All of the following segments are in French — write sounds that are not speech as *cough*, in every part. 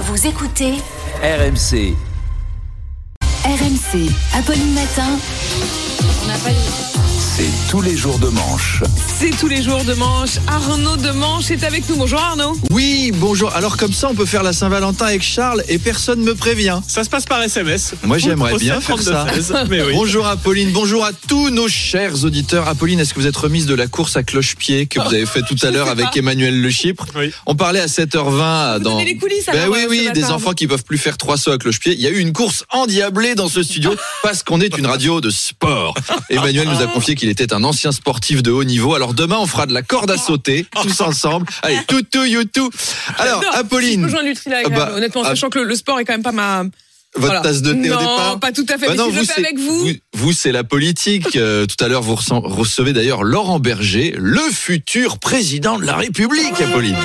Vous écoutez RMC. RMC, Apolline Matin. C'est tous les jours de manche. C'est tous les jours de manche. Arnaud de Manche est avec nous. Bonjour Arnaud. Oui, bonjour. Alors comme ça, on peut faire la Saint-Valentin avec Charles et personne me prévient. Ça se passe par SMS. Moi, j'aimerais bien faire 32 ça. 16, mais oui. Bonjour Apolline, bonjour à tous nos chers auditeurs. Apolline, est-ce que vous êtes remise de la course à cloche-pied que vous avez fait tout à l'heure avec pas. Emmanuel Le Chypre Oui. On parlait à 7h20 Vous dans... les coulisses Ben alors, oui, euh, oui, des enfants qui peuvent plus faire trois sauts à cloche-pied. Il y a eu une course endiablée dans ce studio parce qu'on est une radio de sport. *laughs* Emmanuel nous a confié qu'il était un ancien sportif de haut niveau. Alors demain, on fera de la corde à sauter tous ensemble. *laughs* Allez, tout, tout, you, tout. Alors. Je Apolline, rejoins Nutri-La, Ah bah, honnêtement, ah. sachant que le, le sport est quand même pas ma. votre voilà. tasse de thé non, au départ pas tout à fait. Bah mais non, si je le fais avec vous. vous, c'est la politique. Euh, *laughs* tout à l'heure, vous recevez d'ailleurs Laurent Berger, le futur président de la République, Apolline.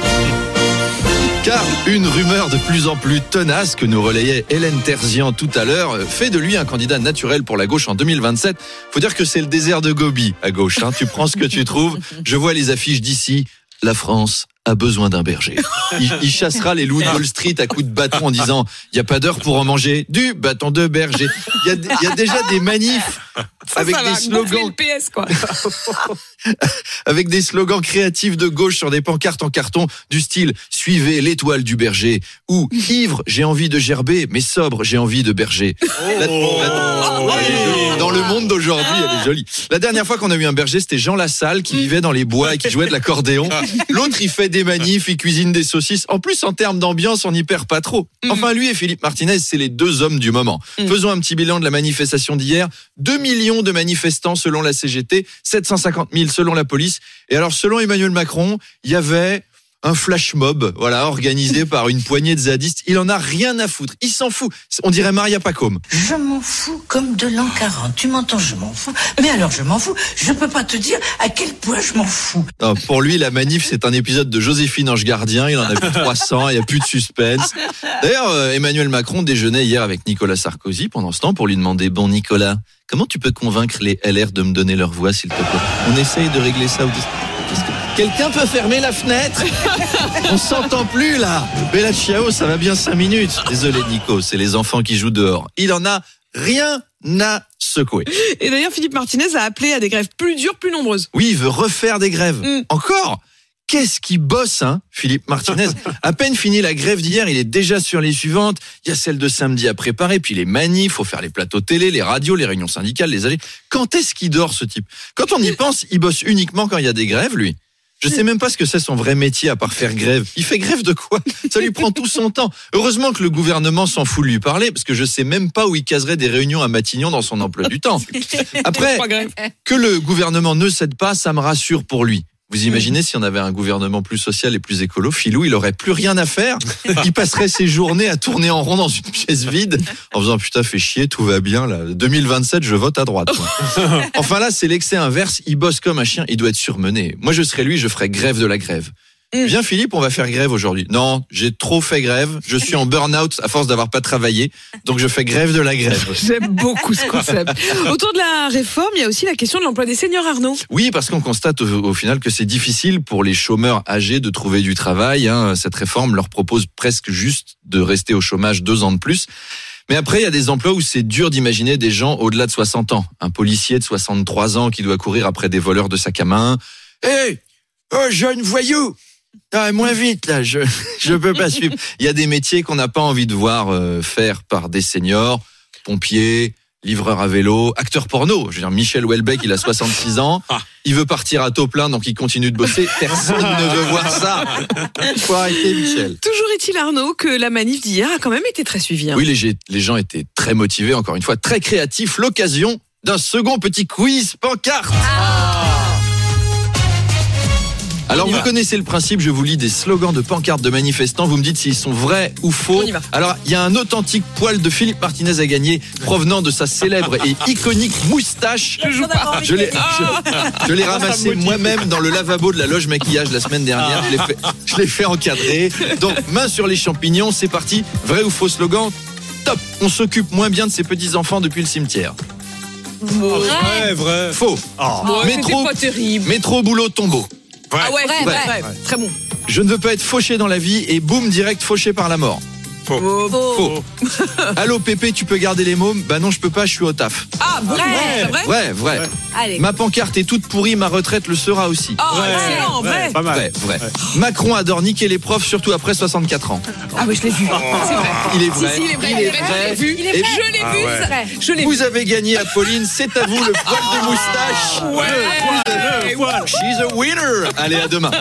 Une rumeur de plus en plus tenace que nous relayait Hélène Terzian tout à l'heure fait de lui un candidat naturel pour la gauche en 2027. Faut dire que c'est le désert de Gobi à gauche. hein. Tu prends ce que tu trouves. Je vois les affiches d'ici. La France a besoin d'un berger. Il, il chassera les loups de Wall Street à coups de bâton en disant il y a pas d'heure pour en manger du bâton de berger. Il y a, il y a déjà des manifs Ça, avec ça des slogans le PS, quoi. *laughs* avec des slogans créatifs de gauche sur des pancartes en carton du style Suivez l'étoile du berger ou Ivre, j'ai envie de gerber, mais sobre, j'ai envie de berger. La- la- Oh. Dans le monde d'aujourd'hui, elle est jolie. La dernière fois qu'on a eu un berger, c'était Jean Lassalle qui vivait dans les bois et qui jouait de l'accordéon. *laughs* L'autre, il fait des manifs, il cuisine des saucisses. En plus, en termes d'ambiance, on n'y perd pas trop. Enfin, lui et Philippe Martinez, c'est les deux hommes du moment. Faisons un petit bilan de la manifestation d'hier. 2 millions de manifestants selon la CGT, 750 000 selon la police. Et alors, selon Emmanuel Macron, il y avait un flash mob, voilà, organisé *laughs* par une poignée de zadistes. Il en a rien à foutre. Il s'en fout. On dirait Maria Pacôme. Je m'en fous comme de l'an 40. Tu m'entends, je m'en fous. Mais alors, je m'en fous. Je peux pas te dire à quel point je m'en fous. Non, pour lui, la manif, c'est un épisode de Joséphine Ange Gardien. Il en a plus 300, il n'y a plus de suspense. D'ailleurs, euh, Emmanuel Macron déjeunait hier avec Nicolas Sarkozy pendant ce temps pour lui demander Bon, Nicolas, comment tu peux convaincre les LR de me donner leur voix, s'il te plaît? On essaye de régler ça au dis- Qu'est-ce que- Quelqu'un peut fermer la fenêtre *laughs* On s'entend plus là Bella Ciao, ça va bien 5 minutes. Désolé, Nico, c'est les enfants qui jouent dehors. Il en a rien à secouer. Et d'ailleurs, Philippe Martinez a appelé à des grèves plus dures, plus nombreuses. Oui, il veut refaire des grèves. Mm. Encore Qu'est-ce qui bosse, hein, Philippe Martinez *laughs* À peine fini la grève d'hier, il est déjà sur les suivantes. Il y a celle de samedi à préparer, puis les manifs, faut faire les plateaux télé, les radios, les réunions syndicales, les allées. Quand est-ce qu'il dort, ce type? Quand on y pense, il bosse uniquement quand il y a des grèves, lui? Je sais même pas ce que c'est son vrai métier à part faire grève. Il fait grève de quoi? Ça lui prend tout son temps. Heureusement que le gouvernement s'en fout de lui parler, parce que je sais même pas où il caserait des réunions à Matignon dans son emploi du temps. *laughs* Après, que le gouvernement ne cède pas, ça me rassure pour lui. Vous imaginez si on avait un gouvernement plus social et plus écolo, Philou, il aurait plus rien à faire. Il passerait ses journées à tourner en rond dans une pièce vide en faisant putain, fait chier, tout va bien là. 2027, je vote à droite. Enfin là, c'est l'excès inverse. Il bosse comme un chien, il doit être surmené. Moi, je serais lui, je ferais grève de la grève. Mm. Viens Philippe, on va faire grève aujourd'hui. Non, j'ai trop fait grève. Je suis en burn-out à force d'avoir pas travaillé, donc je fais grève de la grève. *laughs* J'aime beaucoup ce concept. *laughs* Autour de la réforme, il y a aussi la question de l'emploi des seniors, Arnaud. Oui, parce qu'on constate au, au final que c'est difficile pour les chômeurs âgés de trouver du travail. hein. Cette réforme leur propose presque juste de rester au chômage deux ans de plus. Mais après, il y a des emplois où c'est dur d'imaginer des gens au-delà de 60 ans. Un policier de 63 ans qui doit courir après des voleurs de sac à main. Hé Oh, jeune voyou ah, moins vite là, je *laughs* je peux pas suivre. Il y a des métiers qu'on n'a pas envie de voir euh, faire par des seniors, pompiers, livreur à vélo, acteur porno. Je veux dire, Michel Houellebecq, il a 66 ans. Il veut partir à taux plein, donc il continue de bosser. Personne ne veut voir ça. Faut arrêter, Michel. Toujours est-il, Arnaud, que la manif d'hier a quand même été très suivie. hein. Oui, les, les gens étaient très motivés, encore une fois, très créatifs. L'occasion d'un second petit quiz pancarte. Alors vous va. connaissez le principe, je vous lis des slogans de pancartes de manifestants, vous me dites s'ils sont vrais ou faux. On y va. Alors il y a un authentique poil de Philippe Martinez à gagner provenant de sa célèbre et *laughs* iconique moustache. Je l'ai je, je l'ai ramassé moi-même dans le lavabo de la loge maquillage la semaine dernière. Je l'ai fait, je l'ai fait encadrer. Donc main sur les champignons, c'est parti. Vrai ou faux slogan Top On s'occupe moins bien de ses petits-enfants depuis le cimetière. Vrai. Faux. Ouais, Métro, C'était pas terrible. métro, boulot, tombeau. Ah ouais, Vrai, vrai. vrai. Très bon. Je ne veux pas être fauché dans la vie et boum, direct fauché par la mort. Oh, Faux. Allô Pépé, tu peux garder les mômes Bah non, je peux pas, je suis au taf. Ah, vrai, c'est vrai. Vrai, vrai. Allez. Ma pancarte est toute pourrie, ma retraite le sera aussi. Oh, Ouais, excellent, vrai. Pas mal. Vrai, vrai. Macron adore niquer les profs, surtout après 64 ans. Ah oui, je l'ai vu. C'est vrai. Il est Si, vrai. si, il est vrai. Il est vrai. Je l'ai vu. Il est Je l'ai Ah vu. ouais. Je l'ai vu. Vous avez gagné, Apolline. C'est à vous le poil de moustache. Ouais. Le poil. She's a winner. Allez, à demain.